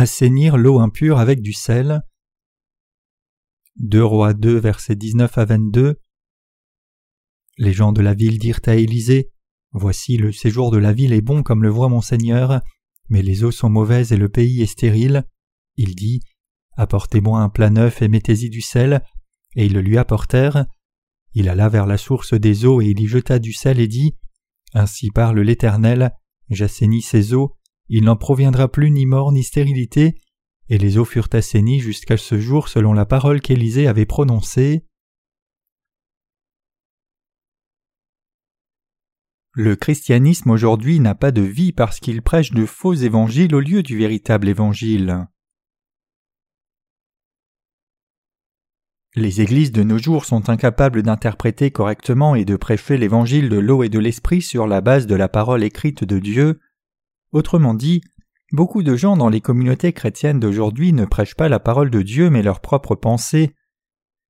Assainir l'eau impure avec du sel. 2 Rois 2, versets 19 à 22. Les gens de la ville dirent à Élisée Voici le séjour de la ville est bon comme le voit mon Seigneur, mais les eaux sont mauvaises et le pays est stérile. Il dit Apportez-moi un plat neuf et mettez-y du sel. Et ils le lui apportèrent. Il alla vers la source des eaux et il y jeta du sel et dit Ainsi parle l'Éternel J'assainis ces eaux, il n'en proviendra plus ni mort ni stérilité, et les eaux furent assainies jusqu'à ce jour selon la parole qu'Élisée avait prononcée. Le christianisme aujourd'hui n'a pas de vie parce qu'il prêche de faux évangiles au lieu du véritable évangile. Les églises de nos jours sont incapables d'interpréter correctement et de prêcher l'évangile de l'eau et de l'esprit sur la base de la parole écrite de Dieu. Autrement dit, beaucoup de gens dans les communautés chrétiennes d'aujourd'hui ne prêchent pas la parole de Dieu mais leurs propres pensées.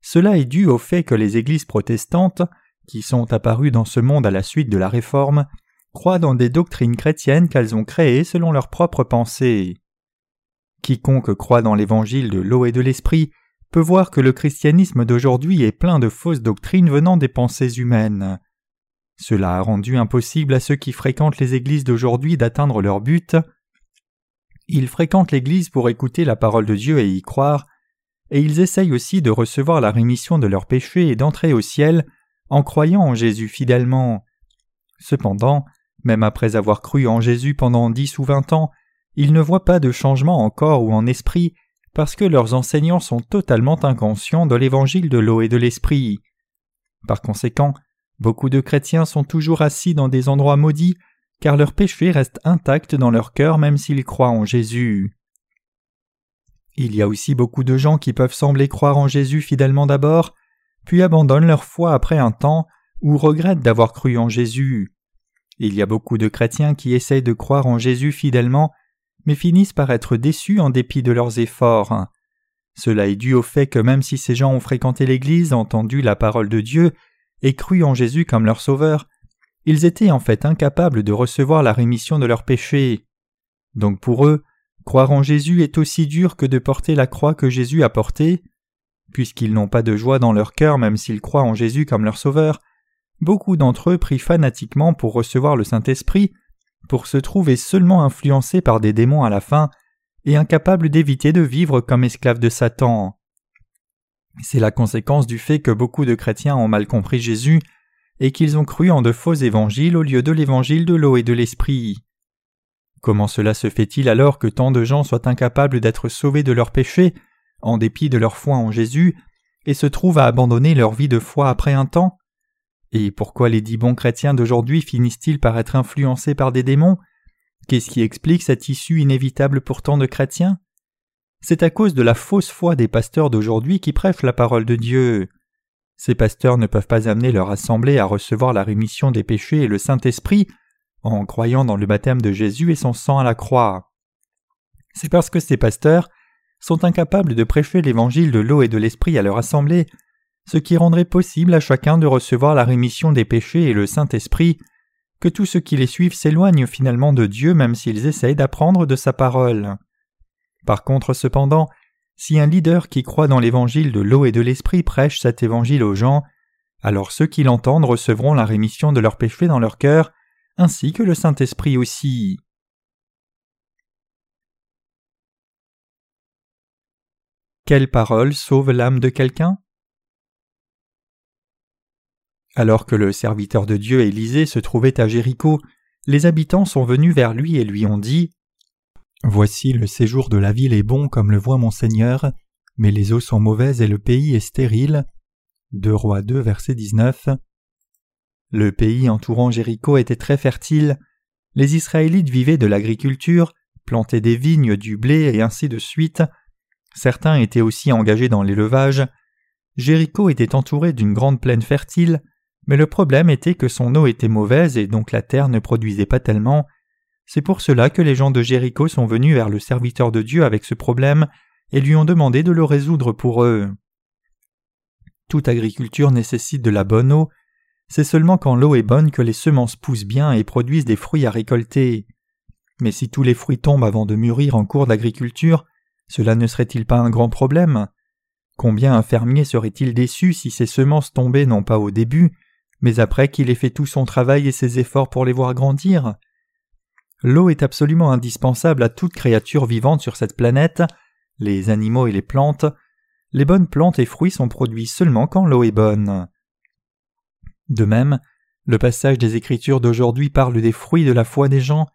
Cela est dû au fait que les églises protestantes qui sont apparus dans ce monde à la suite de la Réforme, croient dans des doctrines chrétiennes qu'elles ont créées selon leurs propres pensées. Quiconque croit dans l'évangile de l'eau et de l'esprit peut voir que le christianisme d'aujourd'hui est plein de fausses doctrines venant des pensées humaines. Cela a rendu impossible à ceux qui fréquentent les églises d'aujourd'hui d'atteindre leur but. Ils fréquentent l'église pour écouter la parole de Dieu et y croire, et ils essayent aussi de recevoir la rémission de leurs péchés et d'entrer au ciel en croyant en Jésus fidèlement. Cependant, même après avoir cru en Jésus pendant dix ou vingt ans, ils ne voient pas de changement en corps ou en esprit parce que leurs enseignants sont totalement inconscients de l'évangile de l'eau et de l'esprit. Par conséquent, beaucoup de chrétiens sont toujours assis dans des endroits maudits car leurs péchés restent intacts dans leur cœur même s'ils croient en Jésus. Il y a aussi beaucoup de gens qui peuvent sembler croire en Jésus fidèlement d'abord, puis abandonnent leur foi après un temps ou regrettent d'avoir cru en Jésus. Il y a beaucoup de chrétiens qui essayent de croire en Jésus fidèlement, mais finissent par être déçus en dépit de leurs efforts. Cela est dû au fait que même si ces gens ont fréquenté l'Église, entendu la parole de Dieu et cru en Jésus comme leur Sauveur, ils étaient en fait incapables de recevoir la rémission de leurs péchés. Donc pour eux, croire en Jésus est aussi dur que de porter la croix que Jésus a portée. Puisqu'ils n'ont pas de joie dans leur cœur même s'ils croient en Jésus comme leur Sauveur, beaucoup d'entre eux prient fanatiquement pour recevoir le Saint-Esprit, pour se trouver seulement influencés par des démons à la fin, et incapables d'éviter de vivre comme esclaves de Satan. C'est la conséquence du fait que beaucoup de chrétiens ont mal compris Jésus et qu'ils ont cru en de faux évangiles au lieu de l'évangile de l'eau et de l'esprit. Comment cela se fait-il alors que tant de gens soient incapables d'être sauvés de leurs péchés en dépit de leur foi en Jésus, et se trouvent à abandonner leur vie de foi après un temps? Et pourquoi les dix bons chrétiens d'aujourd'hui finissent-ils par être influencés par des démons? Qu'est-ce qui explique cette issue inévitable pour tant de chrétiens? C'est à cause de la fausse foi des pasteurs d'aujourd'hui qui prêchent la parole de Dieu. Ces pasteurs ne peuvent pas amener leur assemblée à recevoir la rémission des péchés et le Saint-Esprit en croyant dans le baptême de Jésus et son sang à la croix. C'est parce que ces pasteurs sont incapables de prêcher l'évangile de l'eau et de l'esprit à leur assemblée, ce qui rendrait possible à chacun de recevoir la rémission des péchés et le Saint-Esprit, que tous ceux qui les suivent s'éloignent finalement de Dieu même s'ils essayent d'apprendre de sa parole. Par contre, cependant, si un leader qui croit dans l'évangile de l'eau et de l'esprit prêche cet évangile aux gens, alors ceux qui l'entendent recevront la rémission de leurs péchés dans leur cœur, ainsi que le Saint-Esprit aussi. Quelle parole sauve l'âme de quelqu'un? Alors que le serviteur de Dieu Élisée se trouvait à Jéricho, les habitants sont venus vers lui et lui ont dit Voici le séjour de la ville est bon comme le voit mon Seigneur, mais les eaux sont mauvaises et le pays est stérile. 2 Rois 2, verset 19. Le pays entourant Jéricho était très fertile. Les Israélites vivaient de l'agriculture, plantaient des vignes, du blé et ainsi de suite. Certains étaient aussi engagés dans l'élevage. Jéricho était entouré d'une grande plaine fertile, mais le problème était que son eau était mauvaise et donc la terre ne produisait pas tellement. C'est pour cela que les gens de Jéricho sont venus vers le serviteur de Dieu avec ce problème et lui ont demandé de le résoudre pour eux. Toute agriculture nécessite de la bonne eau. C'est seulement quand l'eau est bonne que les semences poussent bien et produisent des fruits à récolter. Mais si tous les fruits tombent avant de mûrir en cours d'agriculture, cela ne serait-il pas un grand problème? Combien un fermier serait-il déçu si ses semences tombaient non pas au début, mais après qu'il ait fait tout son travail et ses efforts pour les voir grandir? L'eau est absolument indispensable à toute créature vivante sur cette planète, les animaux et les plantes. Les bonnes plantes et fruits sont produits seulement quand l'eau est bonne. De même, le passage des Écritures d'aujourd'hui parle des fruits de la foi des gens.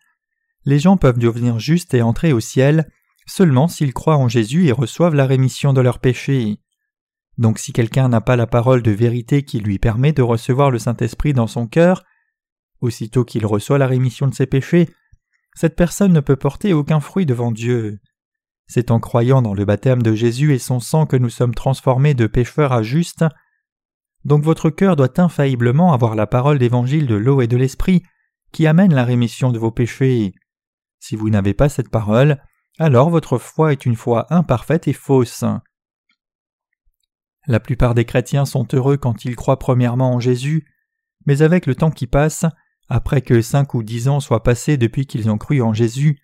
Les gens peuvent devenir justes et entrer au ciel seulement s'ils croient en Jésus et reçoivent la rémission de leurs péchés. Donc si quelqu'un n'a pas la parole de vérité qui lui permet de recevoir le Saint-Esprit dans son cœur, aussitôt qu'il reçoit la rémission de ses péchés, cette personne ne peut porter aucun fruit devant Dieu. C'est en croyant dans le baptême de Jésus et son sang que nous sommes transformés de pécheurs à justes. Donc votre cœur doit infailliblement avoir la parole d'évangile de l'eau et de l'esprit qui amène la rémission de vos péchés. Si vous n'avez pas cette parole, alors votre foi est une foi imparfaite et fausse. La plupart des chrétiens sont heureux quand ils croient premièrement en Jésus, mais avec le temps qui passe, après que cinq ou dix ans soient passés depuis qu'ils ont cru en Jésus,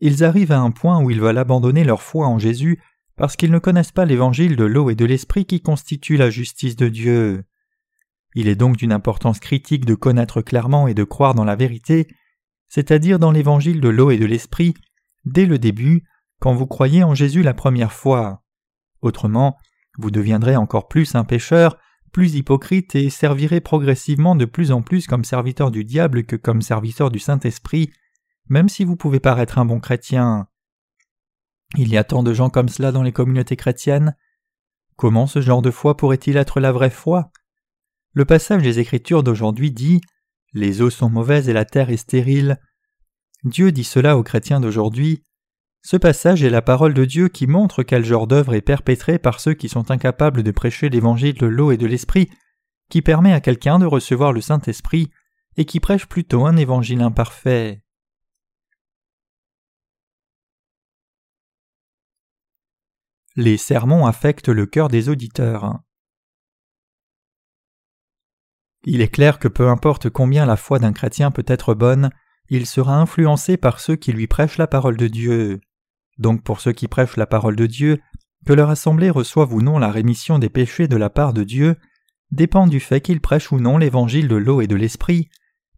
ils arrivent à un point où ils veulent abandonner leur foi en Jésus parce qu'ils ne connaissent pas l'évangile de l'eau et de l'esprit qui constitue la justice de Dieu. Il est donc d'une importance critique de connaître clairement et de croire dans la vérité, c'est-à-dire dans l'évangile de l'eau et de l'esprit, dès le début, quand vous croyez en Jésus la première fois. Autrement, vous deviendrez encore plus un pécheur, plus hypocrite et servirez progressivement de plus en plus comme serviteur du diable que comme serviteur du Saint-Esprit, même si vous pouvez paraître un bon chrétien. Il y a tant de gens comme cela dans les communautés chrétiennes. Comment ce genre de foi pourrait-il être la vraie foi? Le passage des Écritures d'aujourd'hui dit Les eaux sont mauvaises et la terre est stérile. Dieu dit cela aux chrétiens d'aujourd'hui. Ce passage est la parole de Dieu qui montre quel genre d'œuvre est perpétrée par ceux qui sont incapables de prêcher l'évangile de l'eau et de l'esprit, qui permet à quelqu'un de recevoir le Saint-Esprit et qui prêche plutôt un évangile imparfait. Les sermons affectent le cœur des auditeurs. Il est clair que peu importe combien la foi d'un chrétien peut être bonne, il sera influencé par ceux qui lui prêchent la parole de Dieu. Donc pour ceux qui prêchent la parole de Dieu, que leur assemblée reçoive ou non la rémission des péchés de la part de Dieu dépend du fait qu'ils prêchent ou non l'évangile de l'eau et de l'esprit,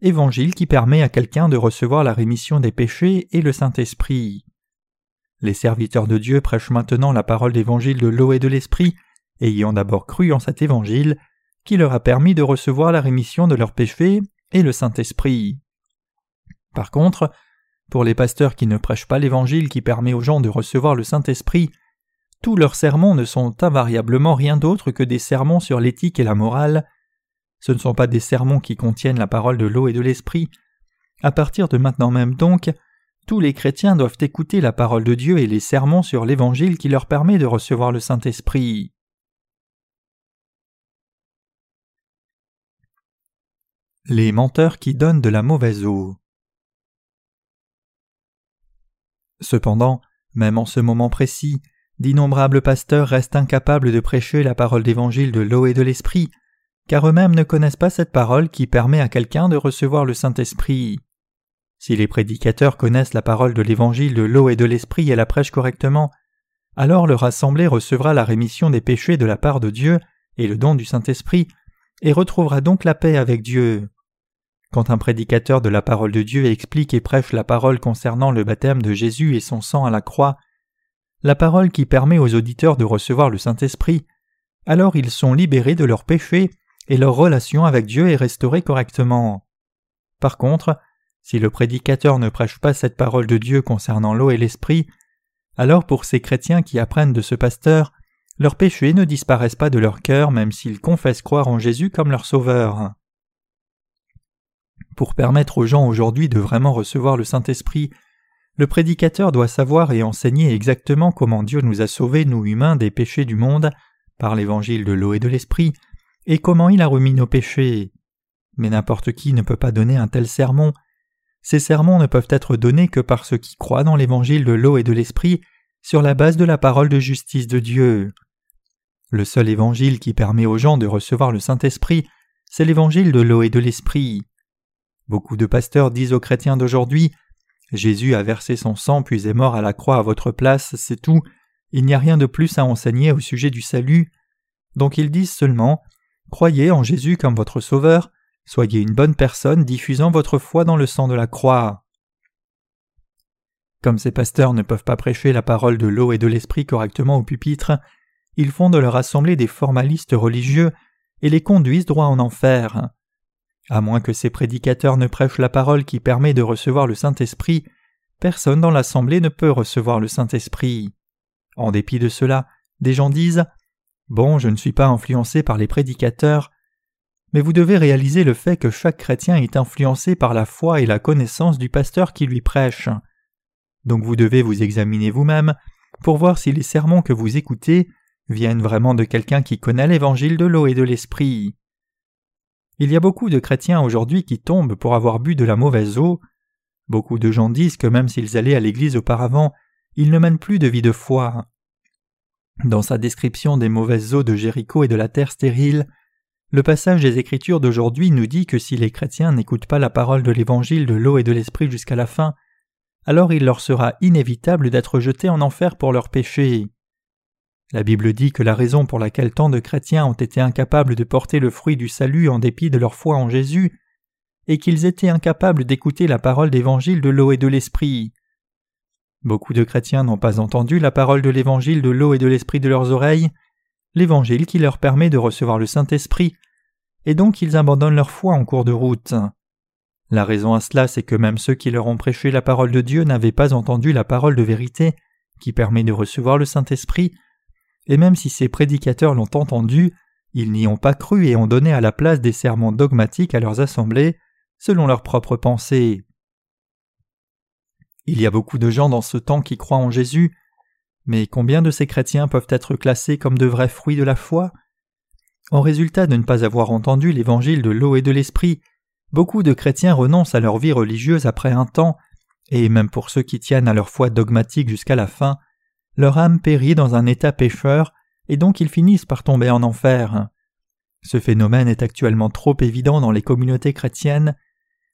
évangile qui permet à quelqu'un de recevoir la rémission des péchés et le Saint-Esprit. Les serviteurs de Dieu prêchent maintenant la parole d'évangile de l'eau et de l'esprit, ayant d'abord cru en cet évangile, qui leur a permis de recevoir la rémission de leurs péchés et le Saint-Esprit. Par contre, pour les pasteurs qui ne prêchent pas l'Évangile qui permet aux gens de recevoir le Saint-Esprit, tous leurs sermons ne sont invariablement rien d'autre que des sermons sur l'éthique et la morale. Ce ne sont pas des sermons qui contiennent la parole de l'eau et de l'Esprit. À partir de maintenant même donc, tous les chrétiens doivent écouter la parole de Dieu et les sermons sur l'Évangile qui leur permet de recevoir le Saint-Esprit. Les menteurs qui donnent de la mauvaise eau. Cependant, même en ce moment précis, d'innombrables pasteurs restent incapables de prêcher la parole d'évangile de l'eau et de l'esprit, car eux-mêmes ne connaissent pas cette parole qui permet à quelqu'un de recevoir le Saint-Esprit. Si les prédicateurs connaissent la parole de l'évangile de l'eau et de l'esprit et la prêchent correctement, alors leur assemblée recevra la rémission des péchés de la part de Dieu et le don du Saint-Esprit, et retrouvera donc la paix avec Dieu. Quand un prédicateur de la parole de Dieu explique et prêche la parole concernant le baptême de Jésus et son sang à la croix, la parole qui permet aux auditeurs de recevoir le Saint-Esprit, alors ils sont libérés de leurs péchés et leur relation avec Dieu est restaurée correctement. Par contre, si le prédicateur ne prêche pas cette parole de Dieu concernant l'eau et l'esprit, alors pour ces chrétiens qui apprennent de ce pasteur, leurs péchés ne disparaissent pas de leur cœur même s'ils confessent croire en Jésus comme leur sauveur. Pour permettre aux gens aujourd'hui de vraiment recevoir le Saint-Esprit, le prédicateur doit savoir et enseigner exactement comment Dieu nous a sauvés, nous humains, des péchés du monde, par l'évangile de l'eau et de l'esprit, et comment il a remis nos péchés. Mais n'importe qui ne peut pas donner un tel sermon. Ces sermons ne peuvent être donnés que par ceux qui croient dans l'évangile de l'eau et de l'esprit sur la base de la parole de justice de Dieu. Le seul évangile qui permet aux gens de recevoir le Saint-Esprit, c'est l'évangile de l'eau et de l'esprit. Beaucoup de pasteurs disent aux chrétiens d'aujourd'hui Jésus a versé son sang puis est mort à la croix à votre place, c'est tout, il n'y a rien de plus à enseigner au sujet du salut. Donc ils disent seulement Croyez en Jésus comme votre Sauveur, soyez une bonne personne diffusant votre foi dans le sang de la croix. Comme ces pasteurs ne peuvent pas prêcher la parole de l'eau et de l'esprit correctement au pupitre, ils font de leur assemblée des formalistes religieux et les conduisent droit en enfer. À moins que ces prédicateurs ne prêchent la parole qui permet de recevoir le Saint-Esprit, personne dans l'assemblée ne peut recevoir le Saint-Esprit. En dépit de cela, des gens disent Bon, je ne suis pas influencé par les prédicateurs, mais vous devez réaliser le fait que chaque chrétien est influencé par la foi et la connaissance du pasteur qui lui prêche. Donc vous devez vous examiner vous-même pour voir si les sermons que vous écoutez viennent vraiment de quelqu'un qui connaît l'évangile de l'eau et de l'esprit. Il y a beaucoup de chrétiens aujourd'hui qui tombent pour avoir bu de la mauvaise eau. Beaucoup de gens disent que même s'ils allaient à l'église auparavant, ils ne mènent plus de vie de foi. Dans sa description des mauvaises eaux de Jéricho et de la terre stérile, le passage des Écritures d'aujourd'hui nous dit que si les chrétiens n'écoutent pas la parole de l'évangile de l'eau et de l'esprit jusqu'à la fin, alors il leur sera inévitable d'être jetés en enfer pour leurs péchés. La Bible dit que la raison pour laquelle tant de chrétiens ont été incapables de porter le fruit du salut en dépit de leur foi en Jésus est qu'ils étaient incapables d'écouter la parole d'évangile de l'eau et de l'esprit. Beaucoup de chrétiens n'ont pas entendu la parole de l'évangile de l'eau et de l'esprit de leurs oreilles, l'évangile qui leur permet de recevoir le Saint-Esprit, et donc ils abandonnent leur foi en cours de route. La raison à cela, c'est que même ceux qui leur ont prêché la parole de Dieu n'avaient pas entendu la parole de vérité qui permet de recevoir le Saint-Esprit, et même si ces prédicateurs l'ont entendu, ils n'y ont pas cru et ont donné à la place des sermons dogmatiques à leurs assemblées, selon leurs propres pensées. Il y a beaucoup de gens dans ce temps qui croient en Jésus, mais combien de ces chrétiens peuvent être classés comme de vrais fruits de la foi? En résultat de ne pas avoir entendu l'évangile de l'eau et de l'esprit, beaucoup de chrétiens renoncent à leur vie religieuse après un temps, et même pour ceux qui tiennent à leur foi dogmatique jusqu'à la fin, leur âme périt dans un état pécheur, et donc ils finissent par tomber en enfer. Ce phénomène est actuellement trop évident dans les communautés chrétiennes.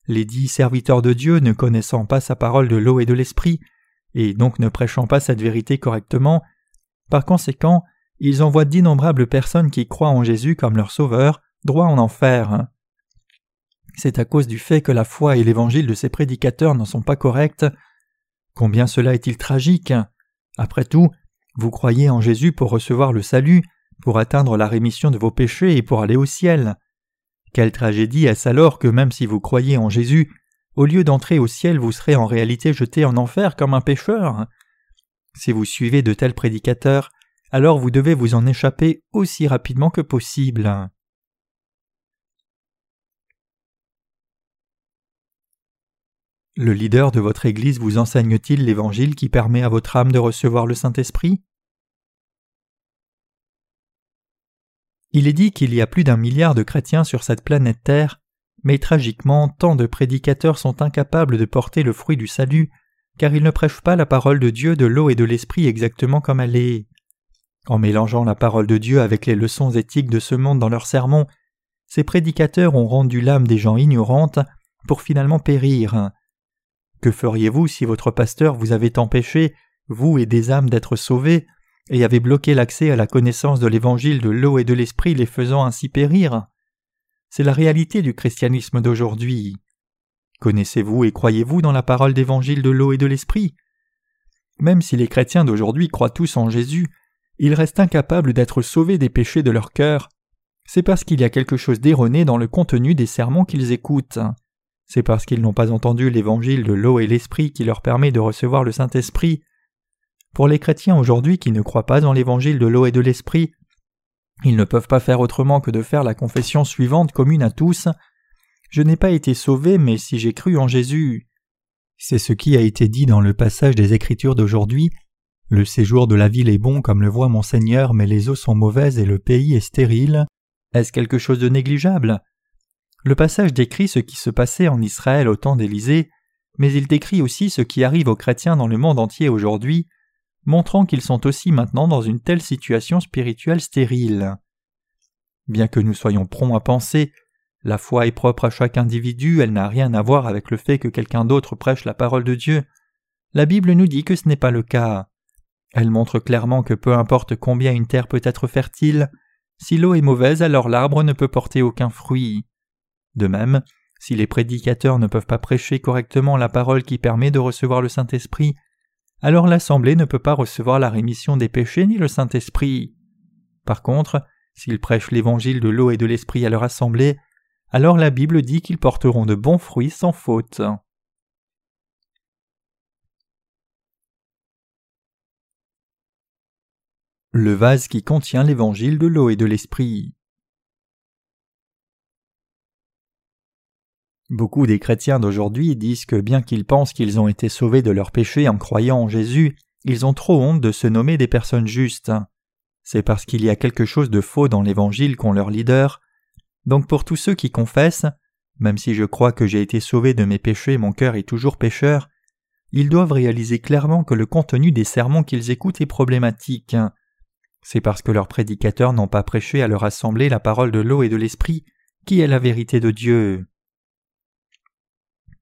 Les dix serviteurs de Dieu, ne connaissant pas sa parole de l'eau et de l'esprit, et donc ne prêchant pas cette vérité correctement, par conséquent, ils envoient d'innombrables personnes qui croient en Jésus comme leur sauveur, droit en enfer. C'est à cause du fait que la foi et l'évangile de ces prédicateurs n'en sont pas corrects. Combien cela est-il tragique? Après tout, vous croyez en Jésus pour recevoir le salut, pour atteindre la rémission de vos péchés et pour aller au ciel. Quelle tragédie est-ce alors que même si vous croyez en Jésus, au lieu d'entrer au ciel, vous serez en réalité jeté en enfer comme un pécheur? Si vous suivez de tels prédicateurs, alors vous devez vous en échapper aussi rapidement que possible. Le leader de votre Église vous enseigne-t-il l'Évangile qui permet à votre âme de recevoir le Saint-Esprit? Il est dit qu'il y a plus d'un milliard de chrétiens sur cette planète Terre, mais tragiquement tant de prédicateurs sont incapables de porter le fruit du salut, car ils ne prêchent pas la parole de Dieu de l'eau et de l'esprit exactement comme elle est. En mélangeant la parole de Dieu avec les leçons éthiques de ce monde dans leurs sermons, ces prédicateurs ont rendu l'âme des gens ignorantes pour finalement périr. Que feriez-vous si votre pasteur vous avait empêché, vous et des âmes, d'être sauvés, et avait bloqué l'accès à la connaissance de l'évangile de l'eau et de l'esprit, les faisant ainsi périr? C'est la réalité du christianisme d'aujourd'hui. Connaissez-vous et croyez-vous dans la parole d'évangile de l'eau et de l'esprit? Même si les chrétiens d'aujourd'hui croient tous en Jésus, ils restent incapables d'être sauvés des péchés de leur cœur. C'est parce qu'il y a quelque chose d'erroné dans le contenu des sermons qu'ils écoutent. C'est parce qu'ils n'ont pas entendu l'évangile de l'eau et l'esprit qui leur permet de recevoir le Saint-Esprit pour les chrétiens aujourd'hui qui ne croient pas dans l'évangile de l'eau et de l'esprit, ils ne peuvent pas faire autrement que de faire la confession suivante commune à tous. Je n'ai pas été sauvé, mais si j'ai cru en Jésus. C'est ce qui a été dit dans le passage des Écritures d'aujourd'hui. Le séjour de la ville est bon comme le voit mon Seigneur, mais les eaux sont mauvaises et le pays est stérile. Est-ce quelque chose de négligeable? Le passage décrit ce qui se passait en Israël au temps d'Élysée, mais il décrit aussi ce qui arrive aux chrétiens dans le monde entier aujourd'hui montrant qu'ils sont aussi maintenant dans une telle situation spirituelle stérile. Bien que nous soyons prompts à penser La foi est propre à chaque individu, elle n'a rien à voir avec le fait que quelqu'un d'autre prêche la parole de Dieu. La Bible nous dit que ce n'est pas le cas. Elle montre clairement que peu importe combien une terre peut être fertile, si l'eau est mauvaise, alors l'arbre ne peut porter aucun fruit. De même, si les prédicateurs ne peuvent pas prêcher correctement la parole qui permet de recevoir le Saint-Esprit, alors l'Assemblée ne peut pas recevoir la rémission des péchés ni le Saint-Esprit. Par contre, s'ils prêchent l'évangile de l'eau et de l'Esprit à leur Assemblée, alors la Bible dit qu'ils porteront de bons fruits sans faute. Le vase qui contient l'évangile de l'eau et de l'Esprit. Beaucoup des chrétiens d'aujourd'hui disent que bien qu'ils pensent qu'ils ont été sauvés de leurs péchés en croyant en Jésus, ils ont trop honte de se nommer des personnes justes. C'est parce qu'il y a quelque chose de faux dans l'Évangile qu'ont leurs leaders, donc pour tous ceux qui confessent, même si je crois que j'ai été sauvé de mes péchés, mon cœur est toujours pécheur, ils doivent réaliser clairement que le contenu des sermons qu'ils écoutent est problématique. C'est parce que leurs prédicateurs n'ont pas prêché à leur assemblée la parole de l'eau et de l'esprit, qui est la vérité de Dieu.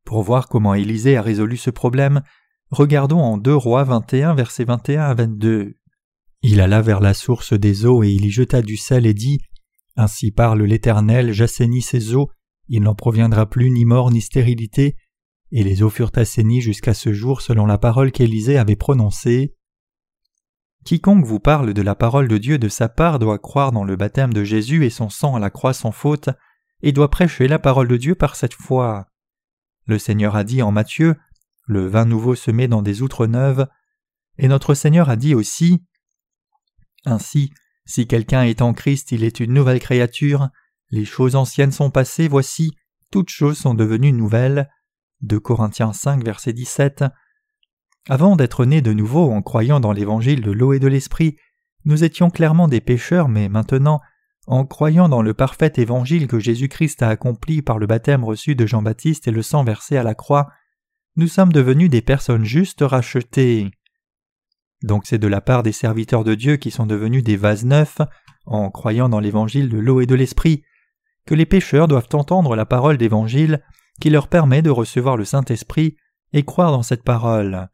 Pour voir comment Élisée a résolu ce problème, regardons en 2 Rois 21 versets 21 à 22. Il alla vers la source des eaux et il y jeta du sel et dit ainsi parle l'Éternel, j'assainis ces eaux, il n'en proviendra plus ni mort ni stérilité. Et les eaux furent assainies jusqu'à ce jour selon la parole qu'Élisée avait prononcée. Quiconque vous parle de la parole de Dieu de sa part doit croire dans le baptême de Jésus et son sang à la croix sans faute, et doit prêcher la parole de Dieu par cette foi. Le Seigneur a dit en Matthieu Le vin nouveau se met dans des outres neuves, et notre Seigneur a dit aussi Ainsi, si quelqu'un est en Christ, il est une nouvelle créature. Les choses anciennes sont passées, voici, toutes choses sont devenues nouvelles. De Corinthiens 5, verset 17. Avant d'être nés de nouveau en croyant dans l'évangile de l'eau et de l'esprit, nous étions clairement des pécheurs, mais maintenant, en croyant dans le parfait évangile que Jésus-Christ a accompli par le baptême reçu de Jean-Baptiste et le sang versé à la croix, nous sommes devenus des personnes justes rachetées. Donc c'est de la part des serviteurs de Dieu qui sont devenus des vases neufs, en croyant dans l'évangile de l'eau et de l'esprit, que les pécheurs doivent entendre la parole d'évangile qui leur permet de recevoir le Saint-Esprit et croire dans cette parole.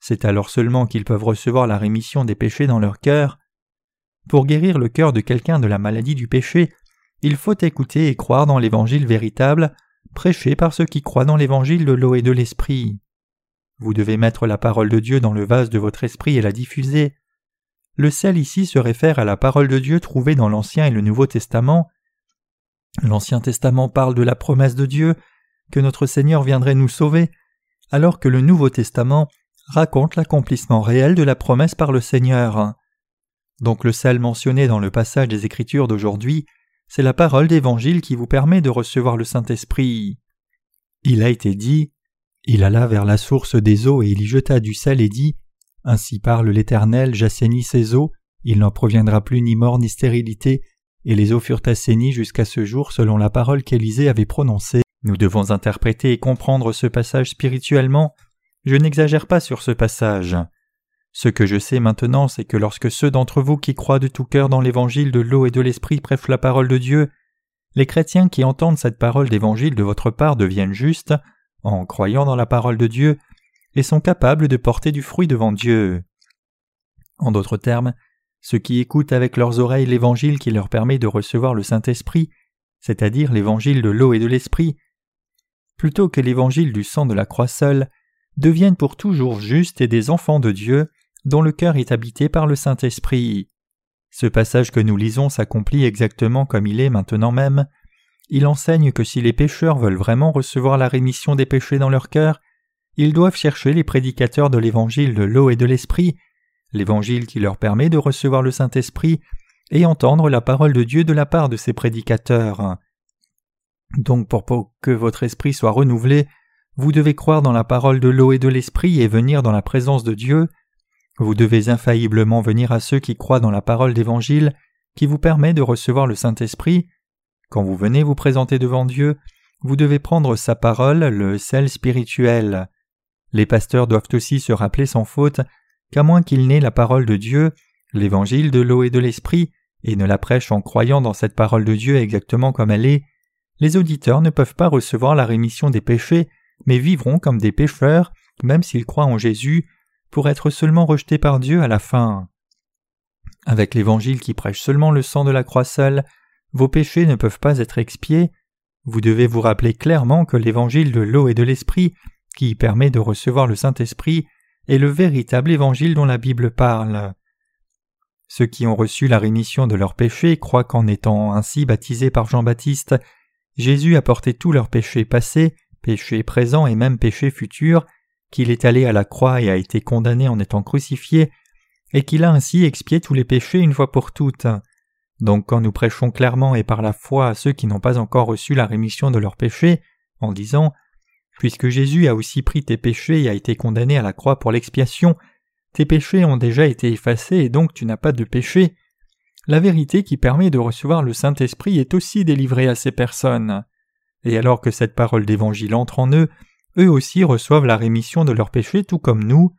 C'est alors seulement qu'ils peuvent recevoir la rémission des péchés dans leur cœur. Pour guérir le cœur de quelqu'un de la maladie du péché, il faut écouter et croire dans l'évangile véritable, prêché par ceux qui croient dans l'évangile de l'eau et de l'esprit. Vous devez mettre la parole de Dieu dans le vase de votre esprit et la diffuser. Le sel ici se réfère à la parole de Dieu trouvée dans l'Ancien et le Nouveau Testament. L'Ancien Testament parle de la promesse de Dieu, que notre Seigneur viendrait nous sauver, alors que le Nouveau Testament raconte l'accomplissement réel de la promesse par le Seigneur. Donc le sel mentionné dans le passage des Écritures d'aujourd'hui, c'est la parole d'Évangile qui vous permet de recevoir le Saint-Esprit. Il a été dit il alla vers la source des eaux et il y jeta du sel et dit Ainsi parle l'Éternel, j'assainis ces eaux, il n'en proviendra plus ni mort ni stérilité, et les eaux furent assainies jusqu'à ce jour selon la parole qu'Élisée avait prononcée. Nous devons interpréter et comprendre ce passage spirituellement. Je n'exagère pas sur ce passage. Ce que je sais maintenant, c'est que lorsque ceux d'entre vous qui croient de tout cœur dans l'évangile de l'eau et de l'esprit prêchent la parole de Dieu, les chrétiens qui entendent cette parole d'évangile de votre part deviennent justes, en croyant dans la parole de Dieu et sont capables de porter du fruit devant Dieu. En d'autres termes, ceux qui écoutent avec leurs oreilles l'évangile qui leur permet de recevoir le Saint-Esprit, c'est-à-dire l'évangile de l'eau et de l'esprit, plutôt que l'évangile du sang de la croix seule, deviennent pour toujours justes et des enfants de Dieu dont le cœur est habité par le Saint-Esprit. Ce passage que nous lisons s'accomplit exactement comme il est maintenant même. Il enseigne que si les pécheurs veulent vraiment recevoir la rémission des péchés dans leur cœur, ils doivent chercher les prédicateurs de l'évangile de l'eau et de l'esprit, l'évangile qui leur permet de recevoir le Saint-Esprit, et entendre la parole de Dieu de la part de ces prédicateurs. Donc pour que votre esprit soit renouvelé, vous devez croire dans la parole de l'eau et de l'esprit et venir dans la présence de Dieu. Vous devez infailliblement venir à ceux qui croient dans la parole d'évangile qui vous permet de recevoir le Saint-Esprit, quand vous venez vous présenter devant Dieu, vous devez prendre sa parole, le sel spirituel. Les pasteurs doivent aussi se rappeler sans faute qu'à moins qu'ils n'aient la parole de Dieu, l'évangile de l'eau et de l'esprit, et ne la prêchent en croyant dans cette parole de Dieu exactement comme elle est, les auditeurs ne peuvent pas recevoir la rémission des péchés, mais vivront comme des pécheurs, même s'ils croient en Jésus, pour être seulement rejetés par Dieu à la fin. Avec l'Évangile qui prêche seulement le sang de la croix seule, vos péchés ne peuvent pas être expiés. Vous devez vous rappeler clairement que l'Évangile de l'eau et de l'Esprit, qui permet de recevoir le Saint-Esprit, est le véritable Évangile dont la Bible parle. Ceux qui ont reçu la rémission de leurs péchés croient qu'en étant ainsi baptisés par Jean-Baptiste, Jésus a porté tous leurs péchés passés, péchés présents et même péchés futurs, qu'il est allé à la croix et a été condamné en étant crucifié, et qu'il a ainsi expié tous les péchés une fois pour toutes. Donc quand nous prêchons clairement et par la foi à ceux qui n'ont pas encore reçu la rémission de leurs péchés, en disant Puisque Jésus a aussi pris tes péchés et a été condamné à la croix pour l'expiation, tes péchés ont déjà été effacés et donc tu n'as pas de péché. La vérité qui permet de recevoir le Saint-Esprit est aussi délivrée à ces personnes. Et alors que cette parole d'Évangile entre en eux, eux aussi reçoivent la rémission de leurs péchés tout comme nous.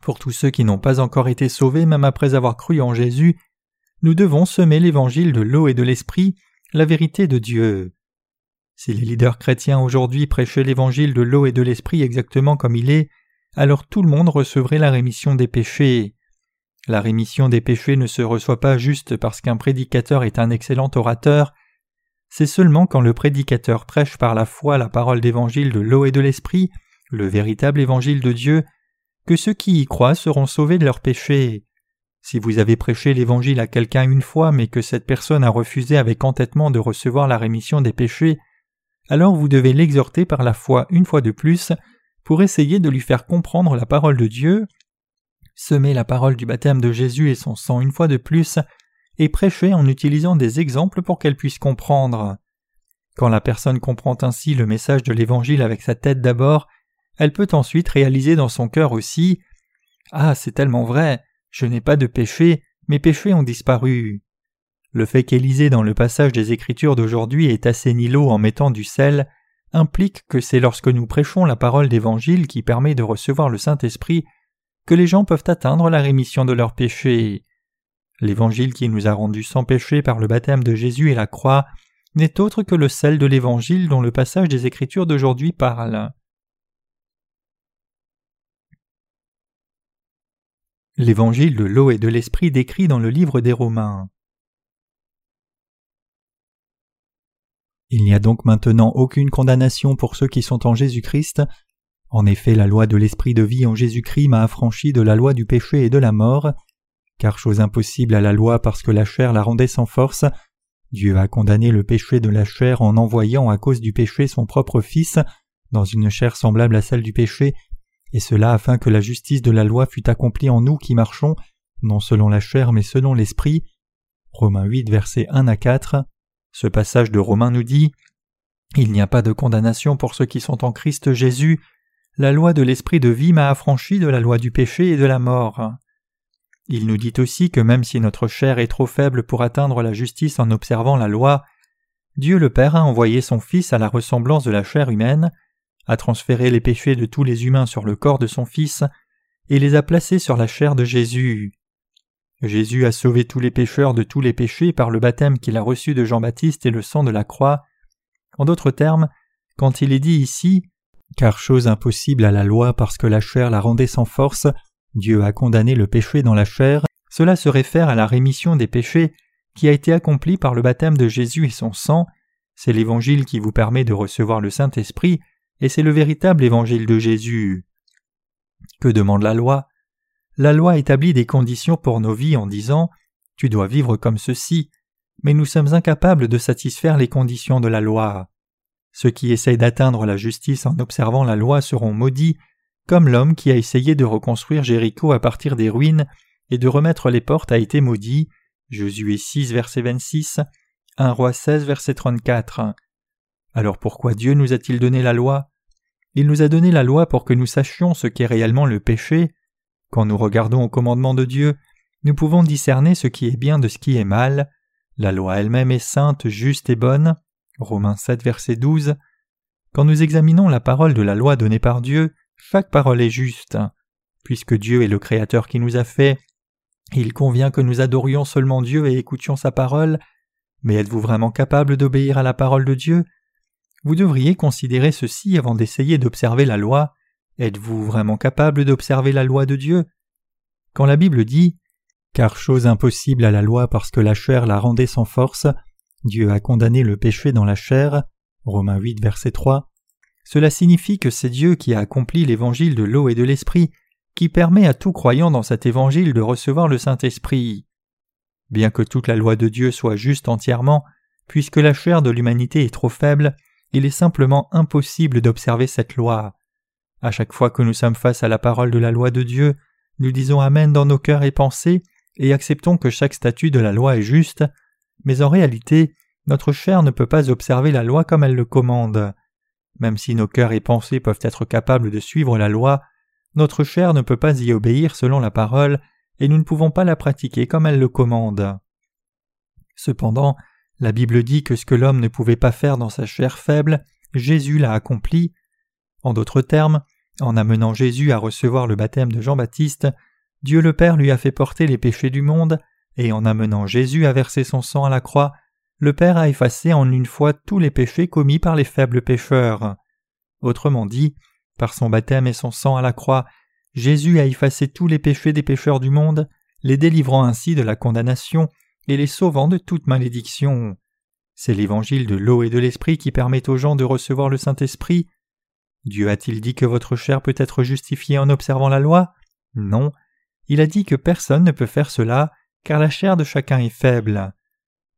Pour tous ceux qui n'ont pas encore été sauvés même après avoir cru en Jésus, nous devons semer l'Évangile de l'eau et de l'Esprit, la vérité de Dieu. Si les leaders chrétiens aujourd'hui prêchaient l'Évangile de l'eau et de l'Esprit exactement comme il est, alors tout le monde recevrait la rémission des péchés. La rémission des péchés ne se reçoit pas juste parce qu'un prédicateur est un excellent orateur, c'est seulement quand le prédicateur prêche par la foi la parole d'évangile de l'eau et de l'esprit, le véritable évangile de Dieu, que ceux qui y croient seront sauvés de leurs péchés. Si vous avez prêché l'évangile à quelqu'un une fois mais que cette personne a refusé avec entêtement de recevoir la rémission des péchés, alors vous devez l'exhorter par la foi une fois de plus pour essayer de lui faire comprendre la parole de Dieu, semer la parole du baptême de Jésus et son sang une fois de plus, et prêcher en utilisant des exemples pour qu'elle puisse comprendre. Quand la personne comprend ainsi le message de l'Évangile avec sa tête d'abord, elle peut ensuite réaliser dans son cœur aussi Ah, c'est tellement vrai, je n'ai pas de péché, mes péchés ont disparu. Le fait qu'Élisée dans le passage des Écritures d'aujourd'hui ait assaini l'eau en mettant du sel implique que c'est lorsque nous prêchons la parole d'Évangile qui permet de recevoir le Saint-Esprit que les gens peuvent atteindre la rémission de leurs péchés. L'Évangile qui nous a rendus sans péché par le baptême de Jésus et la croix n'est autre que le sel de l'Évangile dont le passage des Écritures d'aujourd'hui parle. L'Évangile de l'eau et de l'Esprit décrit dans le livre des Romains. Il n'y a donc maintenant aucune condamnation pour ceux qui sont en Jésus-Christ. En effet, la loi de l'esprit de vie en Jésus-Christ m'a affranchi de la loi du péché et de la mort. Car chose impossible à la loi parce que la chair la rendait sans force, Dieu a condamné le péché de la chair en envoyant à cause du péché son propre Fils dans une chair semblable à celle du péché, et cela afin que la justice de la loi fût accomplie en nous qui marchons, non selon la chair mais selon l'esprit. Romains 8 versets 1 à 4. Ce passage de Romains nous dit Il n'y a pas de condamnation pour ceux qui sont en Christ Jésus. La loi de l'esprit de vie m'a affranchi de la loi du péché et de la mort. Il nous dit aussi que même si notre chair est trop faible pour atteindre la justice en observant la loi, Dieu le Père a envoyé son Fils à la ressemblance de la chair humaine, a transféré les péchés de tous les humains sur le corps de son Fils, et les a placés sur la chair de Jésus. Jésus a sauvé tous les pécheurs de tous les péchés par le baptême qu'il a reçu de Jean-Baptiste et le sang de la croix. En d'autres termes, quand il est dit ici car chose impossible à la loi parce que la chair la rendait sans force, Dieu a condamné le péché dans la chair, cela se réfère à la rémission des péchés qui a été accomplie par le baptême de Jésus et son sang, c'est l'évangile qui vous permet de recevoir le Saint-Esprit, et c'est le véritable évangile de Jésus. Que demande la loi? La loi établit des conditions pour nos vies en disant Tu dois vivre comme ceci, mais nous sommes incapables de satisfaire les conditions de la loi. Ceux qui essayent d'atteindre la justice en observant la loi seront maudits, comme l'homme qui a essayé de reconstruire Jéricho à partir des ruines et de remettre les portes a été maudit. Josué 6, verset 26, 1 Roi 16, verset 34. Alors pourquoi Dieu nous a-t-il donné la loi? Il nous a donné la loi pour que nous sachions ce qu'est réellement le péché, quand nous regardons au commandement de Dieu, nous pouvons discerner ce qui est bien de ce qui est mal. La loi elle-même est sainte, juste et bonne. Romains 7, verset 12. Quand nous examinons la parole de la loi donnée par Dieu, chaque parole est juste. Puisque Dieu est le Créateur qui nous a fait, il convient que nous adorions seulement Dieu et écoutions sa parole, Mais êtes-vous vraiment capable d'obéir à la parole de Dieu? Vous devriez considérer ceci avant d'essayer d'observer la loi. Êtes-vous vraiment capable d'observer la loi de Dieu? Quand la Bible dit Car chose impossible à la loi parce que la chair la rendait sans force, Dieu a condamné le péché dans la chair. Romains 8, verset 3. Cela signifie que c'est Dieu qui a accompli l'évangile de l'eau et de l'esprit, qui permet à tout croyant dans cet évangile de recevoir le Saint-Esprit. Bien que toute la loi de Dieu soit juste entièrement, puisque la chair de l'humanité est trop faible, il est simplement impossible d'observer cette loi. À chaque fois que nous sommes face à la parole de la loi de Dieu, nous disons Amen dans nos cœurs et pensées, et acceptons que chaque statut de la loi est juste, mais en réalité, notre chair ne peut pas observer la loi comme elle le commande. Même si nos cœurs et pensées peuvent être capables de suivre la loi, notre chair ne peut pas y obéir selon la parole, et nous ne pouvons pas la pratiquer comme elle le commande. Cependant, la Bible dit que ce que l'homme ne pouvait pas faire dans sa chair faible, Jésus l'a accompli. En d'autres termes, en amenant Jésus à recevoir le baptême de Jean-Baptiste, Dieu le Père lui a fait porter les péchés du monde, et en amenant Jésus à verser son sang à la croix, le Père a effacé en une fois tous les péchés commis par les faibles pécheurs. Autrement dit, par son baptême et son sang à la croix, Jésus a effacé tous les péchés des pécheurs du monde, les délivrant ainsi de la condamnation et les sauvant de toute malédiction. C'est l'évangile de l'eau et de l'esprit qui permet aux gens de recevoir le Saint-Esprit. Dieu a-t-il dit que votre chair peut être justifiée en observant la loi? Non. Il a dit que personne ne peut faire cela, car la chair de chacun est faible.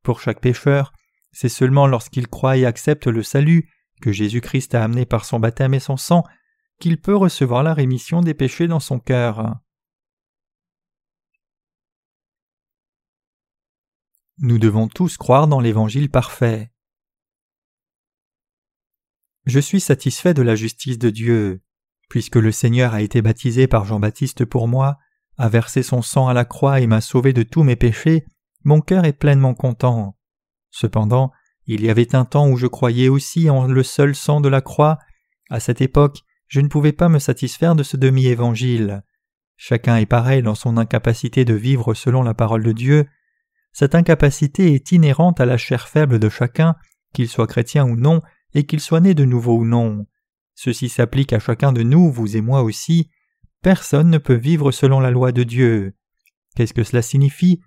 Pour chaque pécheur, c'est seulement lorsqu'il croit et accepte le salut que Jésus-Christ a amené par son baptême et son sang qu'il peut recevoir la rémission des péchés dans son cœur. Nous devons tous croire dans l'Évangile parfait. Je suis satisfait de la justice de Dieu. Puisque le Seigneur a été baptisé par Jean-Baptiste pour moi, a versé son sang à la croix et m'a sauvé de tous mes péchés, mon cœur est pleinement content. Cependant, il y avait un temps où je croyais aussi en le seul sang de la croix. À cette époque, je ne pouvais pas me satisfaire de ce demi-évangile. Chacun est pareil dans son incapacité de vivre selon la parole de Dieu. Cette incapacité est inhérente à la chair faible de chacun, qu'il soit chrétien ou non, et qu'il soit né de nouveau ou non. Ceci s'applique à chacun de nous, vous et moi aussi. Personne ne peut vivre selon la loi de Dieu. Qu'est-ce que cela signifie?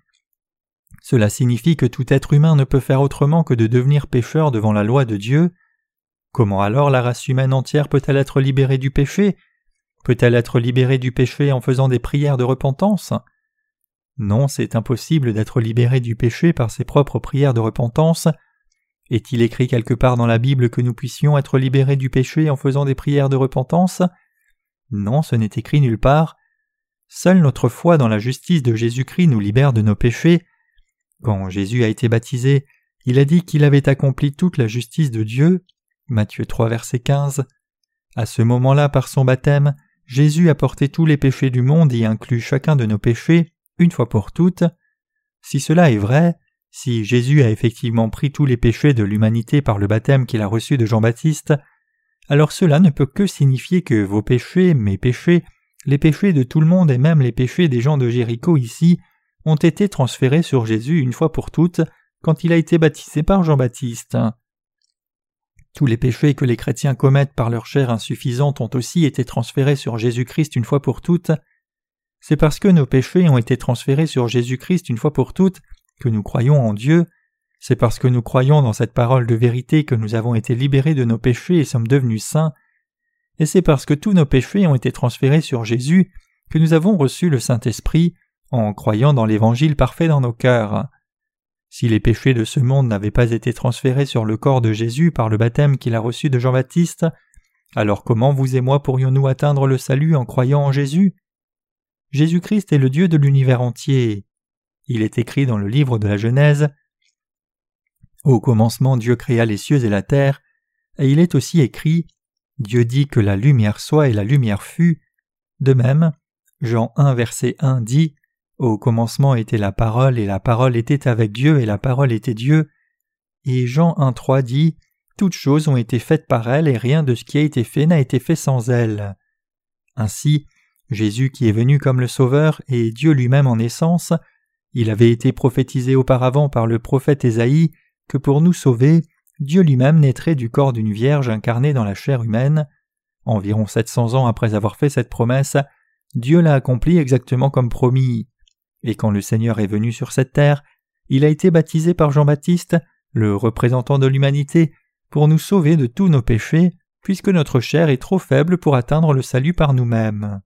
Cela signifie que tout être humain ne peut faire autrement que de devenir pécheur devant la loi de Dieu. Comment alors la race humaine entière peut-elle être libérée du péché? Peut-elle être libérée du péché en faisant des prières de repentance? Non, c'est impossible d'être libéré du péché par ses propres prières de repentance. Est-il écrit quelque part dans la Bible que nous puissions être libérés du péché en faisant des prières de repentance? Non, ce n'est écrit nulle part. Seule notre foi dans la justice de Jésus-Christ nous libère de nos péchés. Quand Jésus a été baptisé, il a dit qu'il avait accompli toute la justice de Dieu. Matthieu 3 verset 15. À ce moment-là, par son baptême, Jésus a porté tous les péchés du monde et inclut chacun de nos péchés, une fois pour toutes. Si cela est vrai, si Jésus a effectivement pris tous les péchés de l'humanité par le baptême qu'il a reçu de Jean-Baptiste, alors cela ne peut que signifier que vos péchés, mes péchés, les péchés de tout le monde et même les péchés des gens de Jéricho ici ont été transférés sur Jésus une fois pour toutes quand il a été baptisé par Jean-Baptiste. Tous les péchés que les chrétiens commettent par leur chair insuffisante ont aussi été transférés sur Jésus-Christ une fois pour toutes. C'est parce que nos péchés ont été transférés sur Jésus-Christ une fois pour toutes que nous croyons en Dieu. C'est parce que nous croyons dans cette parole de vérité que nous avons été libérés de nos péchés et sommes devenus saints. Et c'est parce que tous nos péchés ont été transférés sur Jésus que nous avons reçu le Saint-Esprit en croyant dans l'Évangile parfait dans nos cœurs. Si les péchés de ce monde n'avaient pas été transférés sur le corps de Jésus par le baptême qu'il a reçu de Jean-Baptiste, alors comment vous et moi pourrions-nous atteindre le salut en croyant en Jésus? Jésus-Christ est le Dieu de l'univers entier. Il est écrit dans le livre de la Genèse Au commencement Dieu créa les cieux et la terre, et il est aussi écrit Dieu dit que la lumière soit et la lumière fut. De même, Jean 1 verset 1 dit au commencement était la parole, et la parole était avec Dieu, et la parole était Dieu. Et Jean 1.3 dit Toutes choses ont été faites par elle, et rien de ce qui a été fait n'a été fait sans elle. Ainsi, Jésus qui est venu comme le Sauveur et Dieu lui-même en essence, il avait été prophétisé auparavant par le prophète Ésaïe que pour nous sauver, Dieu lui-même naîtrait du corps d'une vierge incarnée dans la chair humaine. Environ 700 ans après avoir fait cette promesse, Dieu l'a accomplie exactement comme promis. Et quand le Seigneur est venu sur cette terre, il a été baptisé par Jean-Baptiste, le représentant de l'humanité, pour nous sauver de tous nos péchés, puisque notre chair est trop faible pour atteindre le salut par nous-mêmes.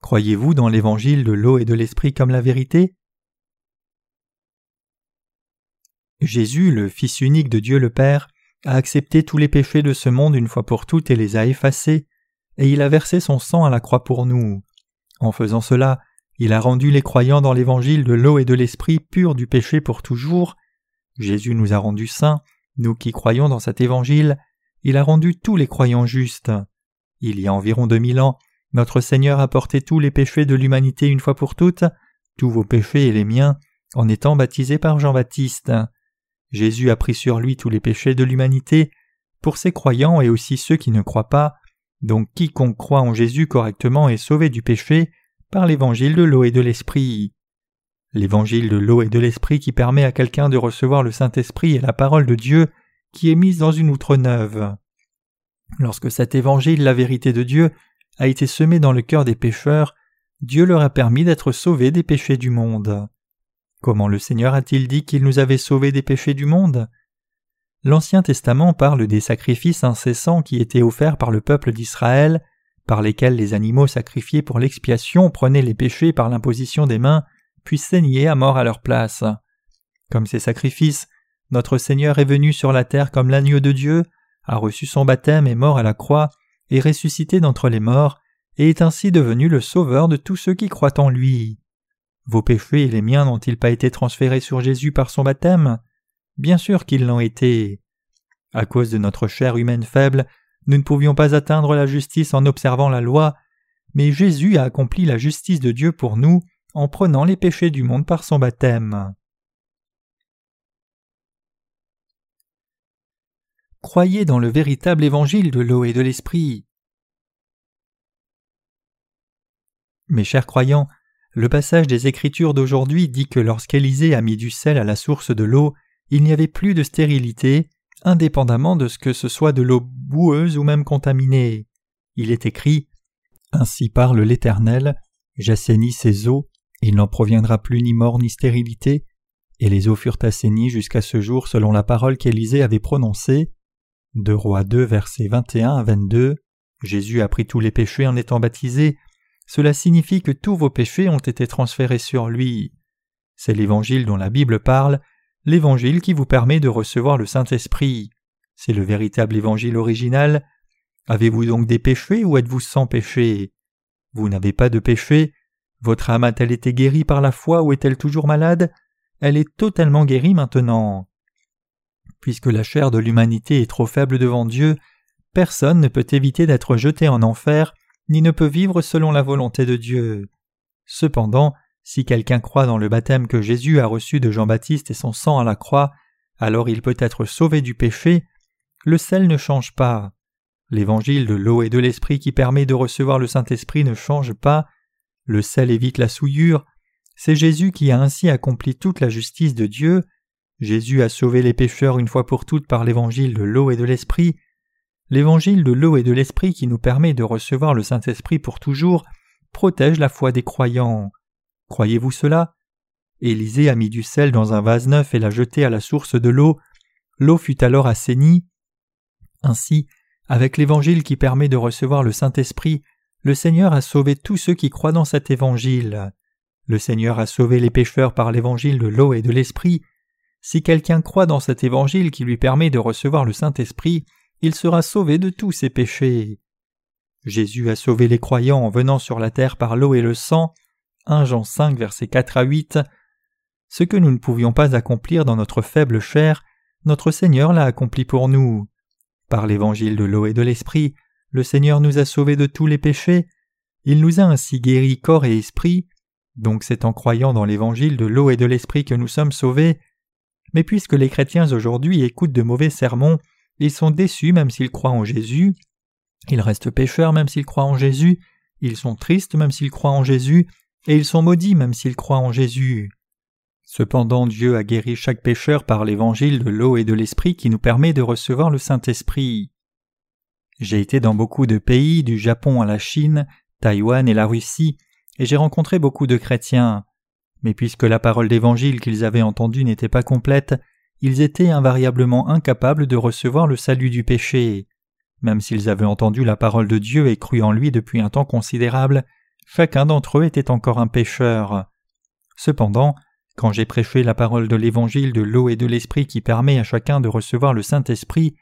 Croyez-vous dans l'évangile de l'eau et de l'esprit comme la vérité? Jésus, le Fils unique de Dieu le Père, a accepté tous les péchés de ce monde une fois pour toutes et les a effacés, et il a versé son sang à la croix pour nous. En faisant cela, il a rendu les croyants dans l'évangile de l'eau et de l'esprit purs du péché pour toujours. Jésus nous a rendus saints, nous qui croyons dans cet évangile, il a rendu tous les croyants justes. Il y a environ deux mille ans, notre Seigneur a porté tous les péchés de l'humanité une fois pour toutes, tous vos péchés et les miens, en étant baptisé par Jean-Baptiste. Jésus a pris sur lui tous les péchés de l'humanité, pour ses croyants et aussi ceux qui ne croient pas, donc quiconque croit en Jésus correctement est sauvé du péché par l'évangile de l'eau et de l'esprit. L'évangile de l'eau et de l'esprit qui permet à quelqu'un de recevoir le Saint-Esprit et la parole de Dieu qui est mise dans une outre neuve. Lorsque cet évangile, la vérité de Dieu, a été semé dans le cœur des pécheurs, Dieu leur a permis d'être sauvés des péchés du monde. Comment le Seigneur a-t-il dit qu'il nous avait sauvés des péchés du monde? L'Ancien Testament parle des sacrifices incessants qui étaient offerts par le peuple d'Israël, par lesquels les animaux sacrifiés pour l'expiation prenaient les péchés par l'imposition des mains, puis saignaient à mort à leur place. Comme ces sacrifices, notre Seigneur est venu sur la terre comme l'agneau de Dieu, a reçu son baptême et mort à la croix, et ressuscité d'entre les morts, et est ainsi devenu le sauveur de tous ceux qui croient en lui. Vos péchés et les miens n'ont-ils pas été transférés sur Jésus par son baptême? Bien sûr qu'ils l'ont été. À cause de notre chair humaine faible, nous ne pouvions pas atteindre la justice en observant la loi, mais Jésus a accompli la justice de Dieu pour nous en prenant les péchés du monde par son baptême. Croyez dans le véritable évangile de l'eau et de l'esprit. Mes chers croyants, le passage des Écritures d'aujourd'hui dit que lorsqu'Élisée a mis du sel à la source de l'eau, il n'y avait plus de stérilité, indépendamment de ce que ce soit de l'eau boueuse ou même contaminée. Il est écrit Ainsi parle l'Éternel, j'assainis ces eaux, il n'en proviendra plus ni mort ni stérilité, et les eaux furent assainies jusqu'à ce jour selon la parole qu'Élisée avait prononcée. De Rois 2, versets 21 à 22. Jésus a pris tous les péchés en étant baptisé, cela signifie que tous vos péchés ont été transférés sur lui. C'est l'évangile dont la Bible parle, l'évangile qui vous permet de recevoir le Saint-Esprit. C'est le véritable évangile original. Avez-vous donc des péchés ou êtes-vous sans péché? Vous n'avez pas de péché? Votre âme a-t-elle été guérie par la foi ou est-elle toujours malade? Elle est totalement guérie maintenant. Puisque la chair de l'humanité est trop faible devant Dieu, personne ne peut éviter d'être jeté en enfer ni ne peut vivre selon la volonté de Dieu. Cependant, si quelqu'un croit dans le baptême que Jésus a reçu de Jean-Baptiste et son sang à la croix, alors il peut être sauvé du péché. Le sel ne change pas. L'évangile de l'eau et de l'esprit qui permet de recevoir le Saint-Esprit ne change pas. Le sel évite la souillure. C'est Jésus qui a ainsi accompli toute la justice de Dieu. Jésus a sauvé les pécheurs une fois pour toutes par l'évangile de l'eau et de l'esprit. L'évangile de l'eau et de l'esprit qui nous permet de recevoir le Saint-Esprit pour toujours protège la foi des croyants. Croyez-vous cela? Élisée a mis du sel dans un vase neuf et l'a jeté à la source de l'eau. L'eau fut alors assainie. Ainsi, avec l'évangile qui permet de recevoir le Saint-Esprit, le Seigneur a sauvé tous ceux qui croient dans cet évangile. Le Seigneur a sauvé les pécheurs par l'évangile de l'eau et de l'esprit. Si quelqu'un croit dans cet évangile qui lui permet de recevoir le Saint-Esprit, il sera sauvé de tous ses péchés. Jésus a sauvé les croyants en venant sur la terre par l'eau et le sang. 1 Jean 5 versets 4 à 8. Ce que nous ne pouvions pas accomplir dans notre faible chair, notre Seigneur l'a accompli pour nous. Par l'évangile de l'eau et de l'esprit, le Seigneur nous a sauvés de tous les péchés, il nous a ainsi guéris corps et esprit, donc c'est en croyant dans l'évangile de l'eau et de l'esprit que nous sommes sauvés. Mais puisque les chrétiens aujourd'hui écoutent de mauvais sermons, ils sont déçus même s'ils croient en Jésus. Ils restent pécheurs même s'ils croient en Jésus. Ils sont tristes même s'ils croient en Jésus. Et ils sont maudits même s'ils croient en Jésus. Cependant Dieu a guéri chaque pécheur par l'évangile de l'eau et de l'esprit qui nous permet de recevoir le Saint-Esprit. J'ai été dans beaucoup de pays, du Japon à la Chine, Taïwan et la Russie, et j'ai rencontré beaucoup de chrétiens. Mais puisque la parole d'évangile qu'ils avaient entendue n'était pas complète, ils étaient invariablement incapables de recevoir le salut du péché. Même s'ils avaient entendu la parole de Dieu et cru en lui depuis un temps considérable, chacun d'entre eux était encore un pécheur. Cependant, quand j'ai prêché la parole de l'évangile de l'eau et de l'esprit qui permet à chacun de recevoir le Saint-Esprit,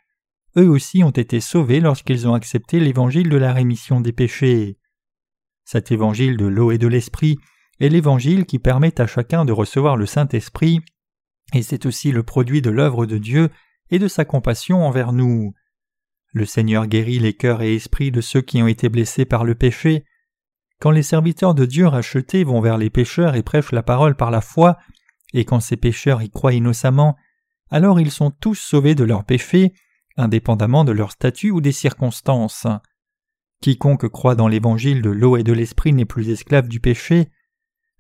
eux aussi ont été sauvés lorsqu'ils ont accepté l'évangile de la rémission des péchés. Cet évangile de l'eau et de l'esprit est l'évangile qui permet à chacun de recevoir le Saint-Esprit, et c'est aussi le produit de l'œuvre de Dieu et de sa compassion envers nous. Le Seigneur guérit les cœurs et esprits de ceux qui ont été blessés par le péché. Quand les serviteurs de Dieu rachetés vont vers les pécheurs et prêchent la parole par la foi, et quand ces pécheurs y croient innocemment, alors ils sont tous sauvés de leurs péchés, indépendamment de leur statut ou des circonstances. Quiconque croit dans l'évangile de l'eau et de l'esprit n'est plus esclave du péché.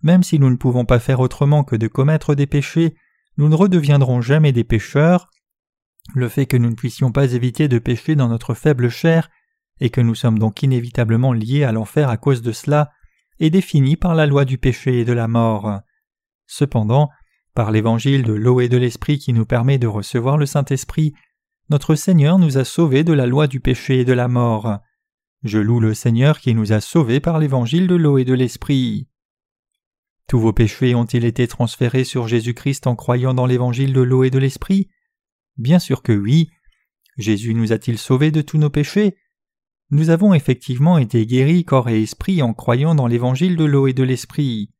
Même si nous ne pouvons pas faire autrement que de commettre des péchés, nous ne redeviendrons jamais des pécheurs. Le fait que nous ne puissions pas éviter de pécher dans notre faible chair, et que nous sommes donc inévitablement liés à l'enfer à cause de cela, est défini par la loi du péché et de la mort. Cependant, par l'évangile de l'eau et de l'esprit qui nous permet de recevoir le Saint-Esprit, notre Seigneur nous a sauvés de la loi du péché et de la mort. Je loue le Seigneur qui nous a sauvés par l'évangile de l'eau et de l'esprit. Tous vos péchés ont-ils été transférés sur Jésus-Christ en croyant dans l'évangile de l'eau et de l'esprit? Bien sûr que oui. Jésus nous a-t-il sauvés de tous nos péchés? Nous avons effectivement été guéris corps et esprit en croyant dans l'évangile de l'eau et de l'esprit.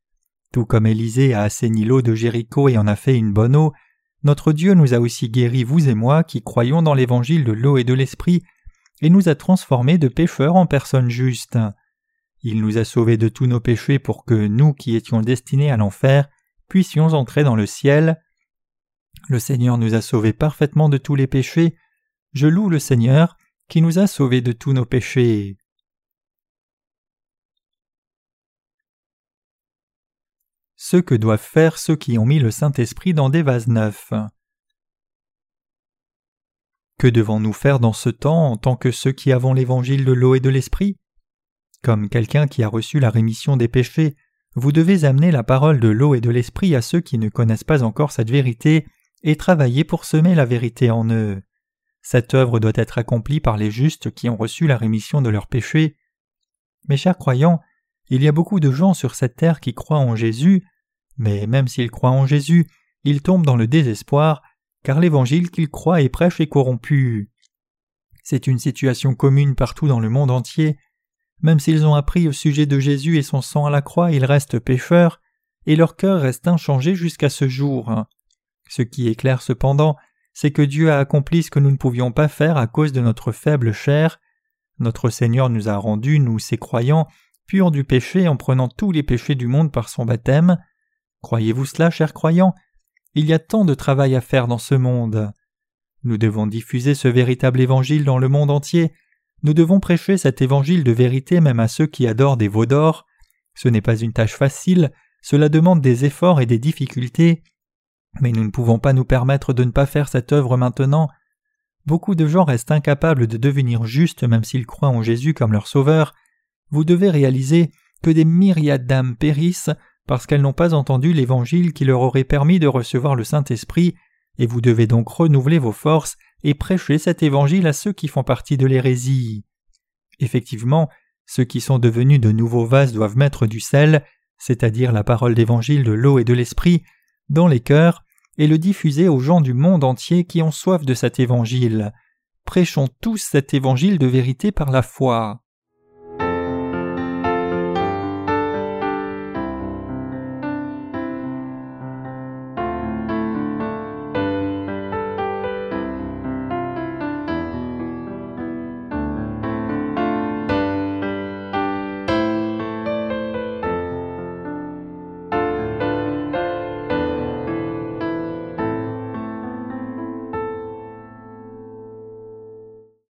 Tout comme Élisée a assaini l'eau de Jéricho et en a fait une bonne eau, notre Dieu nous a aussi guéris, vous et moi, qui croyons dans l'évangile de l'eau et de l'esprit, et nous a transformés de pécheurs en personnes justes. Il nous a sauvés de tous nos péchés pour que nous qui étions destinés à l'enfer puissions entrer dans le ciel. Le Seigneur nous a sauvés parfaitement de tous les péchés. Je loue le Seigneur qui nous a sauvés de tous nos péchés. Ce que doivent faire ceux qui ont mis le Saint-Esprit dans des vases neufs. Que devons-nous faire dans ce temps en tant que ceux qui avons l'évangile de l'eau et de l'esprit? Comme quelqu'un qui a reçu la rémission des péchés, vous devez amener la parole de l'eau et de l'esprit à ceux qui ne connaissent pas encore cette vérité et travailler pour semer la vérité en eux. Cette œuvre doit être accomplie par les justes qui ont reçu la rémission de leurs péchés. Mes chers croyants, il y a beaucoup de gens sur cette terre qui croient en Jésus, mais même s'ils croient en Jésus, ils tombent dans le désespoir car l'évangile qu'ils croient et prêchent est corrompu. C'est une situation commune partout dans le monde entier. Même s'ils ont appris au sujet de Jésus et son sang à la croix, ils restent pécheurs, et leur cœur reste inchangé jusqu'à ce jour. Ce qui est clair cependant, c'est que Dieu a accompli ce que nous ne pouvions pas faire à cause de notre faible chair. Notre Seigneur nous a rendus, nous ses croyants, purs du péché en prenant tous les péchés du monde par son baptême. Croyez-vous cela, chers croyants? Il y a tant de travail à faire dans ce monde. Nous devons diffuser ce véritable évangile dans le monde entier. Nous devons prêcher cet évangile de vérité même à ceux qui adorent des veaux d'or. Ce n'est pas une tâche facile, cela demande des efforts et des difficultés. Mais nous ne pouvons pas nous permettre de ne pas faire cette œuvre maintenant. Beaucoup de gens restent incapables de devenir justes même s'ils croient en Jésus comme leur sauveur. Vous devez réaliser que des myriades d'âmes périssent parce qu'elles n'ont pas entendu l'Évangile qui leur aurait permis de recevoir le Saint-Esprit, et vous devez donc renouveler vos forces et prêcher cet Évangile à ceux qui font partie de l'hérésie. Effectivement, ceux qui sont devenus de nouveaux vases doivent mettre du sel, c'est-à-dire la parole d'Évangile de l'eau et de l'Esprit, dans les cœurs, et le diffuser aux gens du monde entier qui ont soif de cet Évangile. Prêchons tous cet Évangile de vérité par la foi.